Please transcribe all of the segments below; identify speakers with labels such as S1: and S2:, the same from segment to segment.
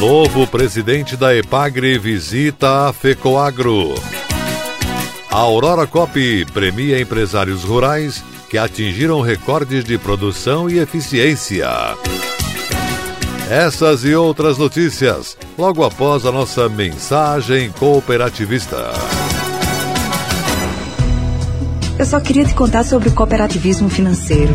S1: Novo presidente da Epagre visita a Fecoagro. A Aurora Cop premia empresários rurais que atingiram recordes de produção e eficiência. Essas e outras notícias logo após a nossa mensagem cooperativista.
S2: Eu só queria te contar sobre o cooperativismo financeiro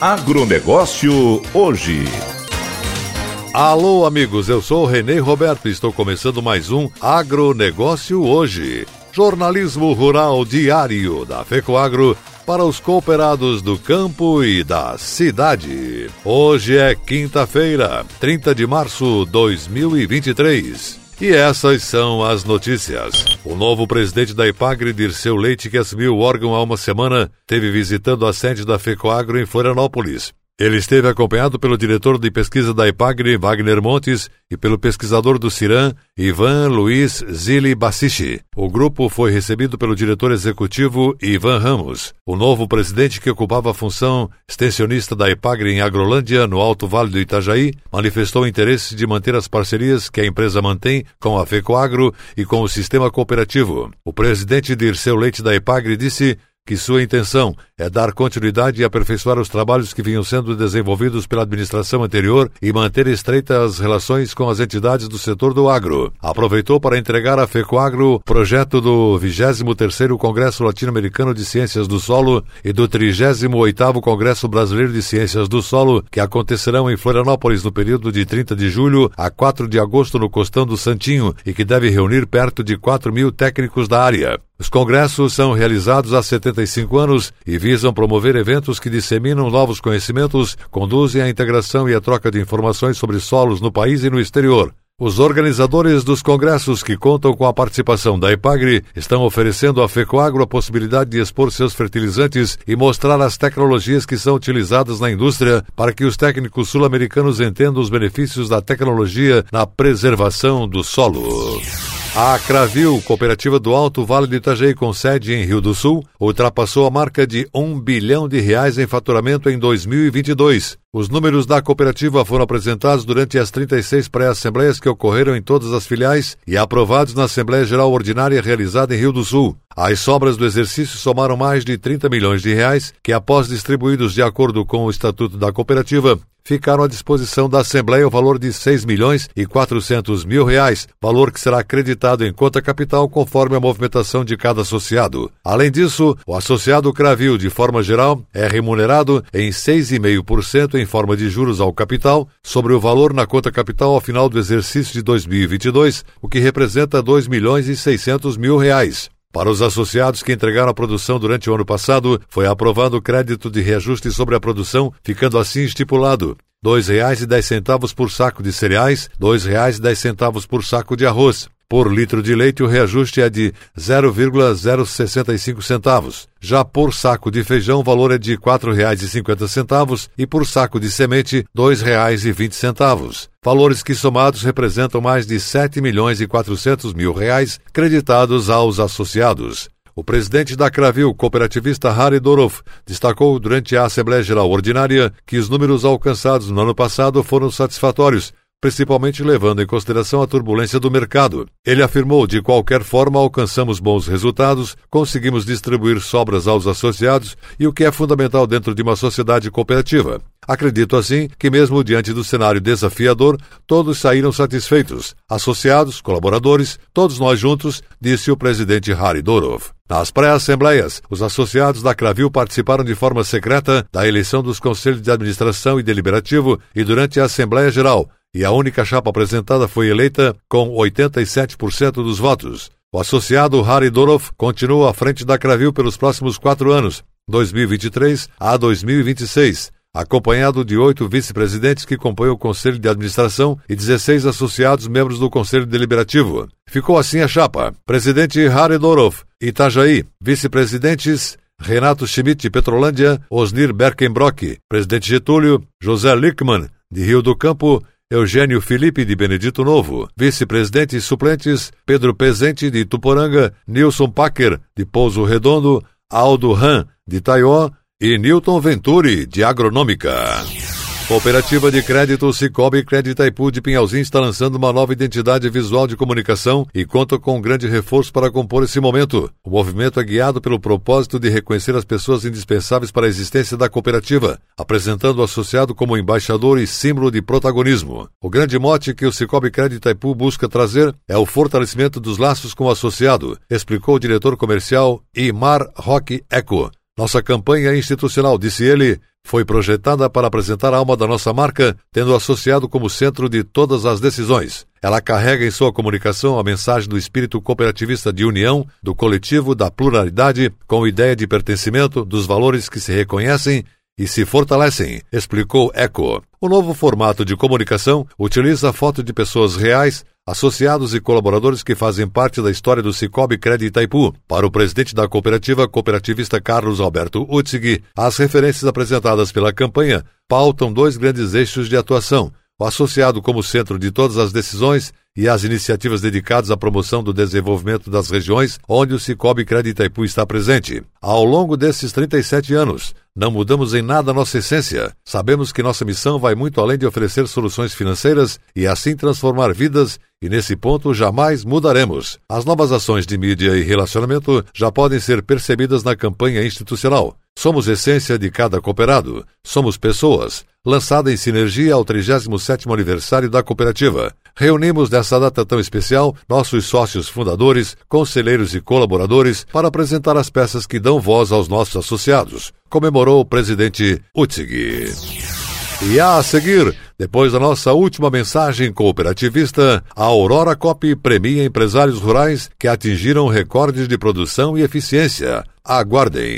S3: Agronegócio hoje.
S1: Alô, amigos, eu sou Renê Roberto e estou começando mais um Agronegócio hoje. Jornalismo rural diário da FECOAGro para os cooperados do campo e da cidade. Hoje é quinta-feira, 30 de março de 2023. E essas são as notícias. O novo presidente da Ipagre, Dirceu Leite, que assumiu o órgão há uma semana, teve visitando a sede da FECOAGRO em Florianópolis. Ele esteve acompanhado pelo diretor de pesquisa da IPAGRE, Wagner Montes, e pelo pesquisador do CIRAM, Ivan Luiz Zili Bassichi. O grupo foi recebido pelo diretor executivo Ivan Ramos. O novo presidente que ocupava a função extensionista da IPAGRE em Agrolândia, no Alto Vale do Itajaí, manifestou interesse de manter as parcerias que a empresa mantém com a FECOAGRO e com o sistema cooperativo. O presidente Dirceu Leite da IPAGRE disse que sua intenção é dar continuidade e aperfeiçoar os trabalhos que vinham sendo desenvolvidos pela administração anterior e manter estreitas relações com as entidades do setor do agro. Aproveitou para entregar à FECOAGRO projeto do 23º Congresso Latino-Americano de Ciências do Solo e do 38º Congresso Brasileiro de Ciências do Solo, que acontecerão em Florianópolis no período de 30 de julho a 4 de agosto no Costão do Santinho e que deve reunir perto de 4 mil técnicos da área. Os congressos são realizados há 75 anos e visam promover eventos que disseminam novos conhecimentos, conduzem à integração e à troca de informações sobre solos no país e no exterior. Os organizadores dos congressos que contam com a participação da Ipagre estão oferecendo à FECOAGRO a possibilidade de expor seus fertilizantes e mostrar as tecnologias que são utilizadas na indústria para que os técnicos sul-americanos entendam os benefícios da tecnologia na preservação do solo. A Cravil, cooperativa do Alto Vale do Itajaí, com sede em Rio do Sul, ultrapassou a marca de um bilhão de reais em faturamento em 2022. Os números da cooperativa foram apresentados durante as 36 pré-assembleias que ocorreram em todas as filiais e aprovados na Assembleia Geral Ordinária realizada em Rio do Sul. As sobras do exercício somaram mais de 30 milhões de reais, que após distribuídos de acordo com o Estatuto da Cooperativa, ficaram à disposição da Assembleia o valor de 6 milhões e 400 mil reais, valor que será acreditado em conta capital conforme a movimentação de cada associado. Além disso, o associado Cravil, de forma geral, é remunerado em 6,5% em forma de juros ao capital sobre o valor na conta capital ao final do exercício de 2022, o que representa 2 milhões e 600 mil reais. Para os associados que entregaram a produção durante o ano passado, foi aprovado o crédito de reajuste sobre a produção, ficando assim estipulado R$ 2,10 por saco de cereais, R$ 2,10 por saco de arroz. Por litro de leite, o reajuste é de 0,065 centavos. Já por saco de feijão, o valor é de R$ 4,50 e por saco de semente, R$ 2,20. Valores que somados representam mais de 7 milhões e 400 mil reais creditados aos associados. O presidente da Cravil, cooperativista Harry Dorov, destacou durante a Assembleia Geral Ordinária que os números alcançados no ano passado foram satisfatórios principalmente levando em consideração a turbulência do mercado. Ele afirmou: de qualquer forma, alcançamos bons resultados, conseguimos distribuir sobras aos associados e o que é fundamental dentro de uma sociedade cooperativa. Acredito assim que, mesmo diante do cenário desafiador, todos saíram satisfeitos, associados, colaboradores, todos nós juntos, disse o presidente Harry Dorov. Nas pré-assembleias, os associados da Cravil participaram de forma secreta da eleição dos conselhos de administração e deliberativo e durante a Assembleia Geral, e a única chapa apresentada foi eleita com 87% dos votos. O associado Harry Dorov continua à frente da Cravil pelos próximos quatro anos, 2023 a 2026, acompanhado de oito vice-presidentes que compõem o Conselho de Administração e 16 associados membros do Conselho Deliberativo. Ficou assim a chapa. Presidente Harry Dorov, Itajaí. Vice-presidentes Renato Schmidt, de Petrolândia, Osnir Berkenbrock, Presidente Getúlio, José Lickman, de Rio do Campo, Eugênio Felipe de Benedito Novo, vice-presidentes suplentes Pedro Pezente de Tuporanga, Nilson Packer de Pouso Redondo, Aldo Han de Taió e Newton Venturi de Agronômica. Cooperativa de Crédito Cicobi Crédito Itaipu de Pinhalzinho está lançando uma nova identidade visual de comunicação e conta com um grande reforço para compor esse momento. O movimento é guiado pelo propósito de reconhecer as pessoas indispensáveis para a existência da cooperativa, apresentando o associado como embaixador e símbolo de protagonismo. O grande mote que o Cicobi Crédito Itaipu busca trazer é o fortalecimento dos laços com o associado, explicou o diretor comercial Imar Roque Eco. Nossa campanha institucional, disse ele, foi projetada para apresentar a alma da nossa marca, tendo associado como centro de todas as decisões. Ela carrega em sua comunicação a mensagem do espírito cooperativista de união, do coletivo, da pluralidade, com ideia de pertencimento, dos valores que se reconhecem e se fortalecem, explicou Eco. O novo formato de comunicação utiliza a foto de pessoas reais, associados e colaboradores que fazem parte da história do Cicobi Crédito Itaipu. Para o presidente da cooperativa, cooperativista Carlos Alberto Utzig, as referências apresentadas pela campanha pautam dois grandes eixos de atuação: o associado como centro de todas as decisões e as iniciativas dedicadas à promoção do desenvolvimento das regiões onde o Cicobi Crédito Itaipu está presente. Ao longo desses 37 anos, não mudamos em nada nossa essência. Sabemos que nossa missão vai muito além de oferecer soluções financeiras e assim transformar vidas, e nesse ponto jamais mudaremos. As novas ações de mídia e relacionamento já podem ser percebidas na campanha institucional. Somos essência de cada cooperado. Somos pessoas. Lançada em sinergia ao 37º aniversário da cooperativa. Reunimos nessa data tão especial nossos sócios fundadores, conselheiros e colaboradores para apresentar as peças que dão voz aos nossos associados, comemorou o presidente Utzig. E a seguir, depois da nossa última mensagem cooperativista, a Aurora Cop premia empresários rurais que atingiram recordes de produção e eficiência. Aguardem.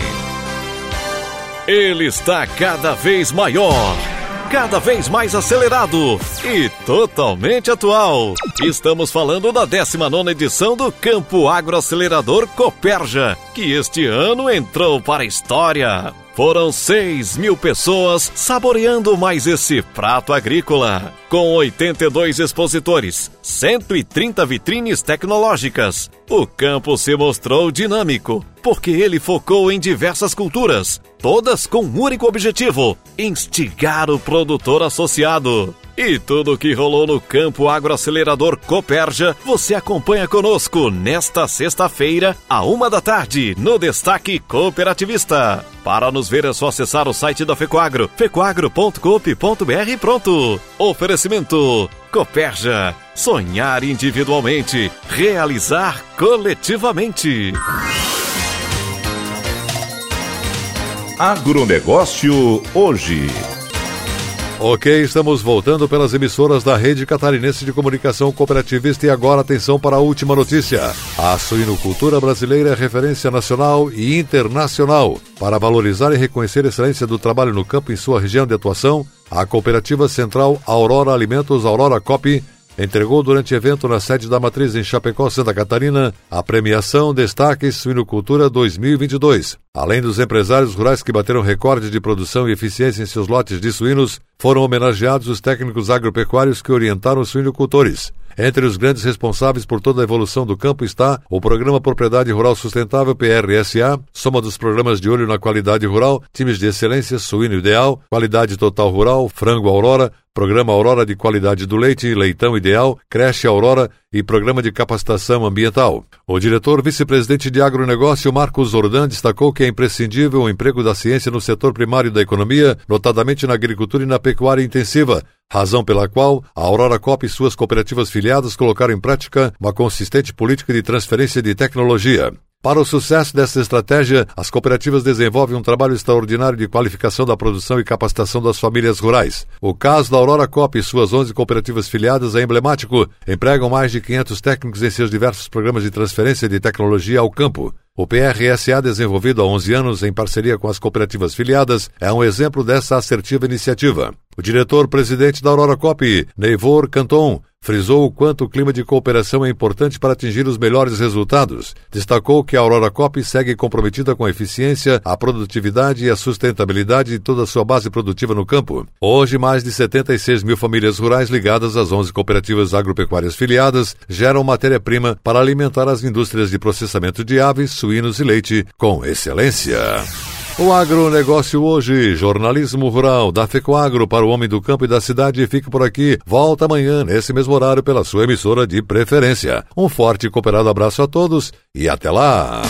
S3: Ele está cada vez maior cada vez mais acelerado e totalmente atual. Estamos falando da 19 edição do Campo Agroacelerador Coperja, que este ano entrou para a história. Foram 6 mil pessoas saboreando mais esse prato agrícola. Com 82 expositores, 130 vitrines tecnológicas, o campo se mostrou dinâmico, porque ele focou em diversas culturas, todas com um único objetivo: instigar o produtor associado. E tudo o que rolou no campo agroacelerador Coperja, você acompanha conosco nesta sexta-feira, à uma da tarde, no Destaque Cooperativista. Para nos ver é só acessar o site da Fecoagro, fecoagro.coop.br pronto. Oferecimento Coperja. Sonhar individualmente, realizar coletivamente. Agronegócio hoje.
S1: Ok, estamos voltando pelas emissoras da Rede Catarinense de Comunicação Cooperativista e agora atenção para a última notícia. A suinocultura brasileira é referência nacional e internacional. Para valorizar e reconhecer a excelência do trabalho no campo em sua região de atuação, a Cooperativa Central Aurora Alimentos Aurora Cop entregou durante evento na sede da Matriz em Chapecó, Santa Catarina, a premiação Destaque Suinocultura 2022. Além dos empresários rurais que bateram recorde de produção e eficiência em seus lotes de suínos, foram homenageados os técnicos agropecuários que orientaram os suinocultores. Entre os grandes responsáveis por toda a evolução do campo está o Programa Propriedade Rural Sustentável PRSA, soma dos programas de olho na qualidade rural, times de excelência, suíno ideal, qualidade total rural, frango Aurora, Programa Aurora de Qualidade do Leite, Leitão Ideal, Creche Aurora e Programa de Capacitação Ambiental. O diretor vice-presidente de agronegócio, Marcos Zordan, destacou que é imprescindível o emprego da ciência no setor primário da economia, notadamente na agricultura e na pecuária intensiva, razão pela qual a Aurora Cop e suas cooperativas filiadas colocaram em prática uma consistente política de transferência de tecnologia. Para o sucesso dessa estratégia, as cooperativas desenvolvem um trabalho extraordinário de qualificação da produção e capacitação das famílias rurais. O caso da Aurora Cop e suas 11 cooperativas filiadas é emblemático. Empregam mais de 500 técnicos em seus diversos programas de transferência de tecnologia ao campo. O PRSA, desenvolvido há 11 anos em parceria com as cooperativas filiadas, é um exemplo dessa assertiva iniciativa. O diretor-presidente da Aurora Cop, Neivor Canton, frisou o quanto o clima de cooperação é importante para atingir os melhores resultados. Destacou que a Aurora Cop segue comprometida com a eficiência, a produtividade e a sustentabilidade de toda a sua base produtiva no campo. Hoje, mais de 76 mil famílias rurais ligadas às 11 cooperativas agropecuárias filiadas geram matéria-prima para alimentar as indústrias de processamento de aves, suínos e leite com excelência. O agronegócio hoje, jornalismo rural da FECOAGro para o homem do campo e da cidade fica por aqui. Volta amanhã, nesse mesmo horário, pela sua emissora de preferência. Um forte e cooperado abraço a todos e até lá!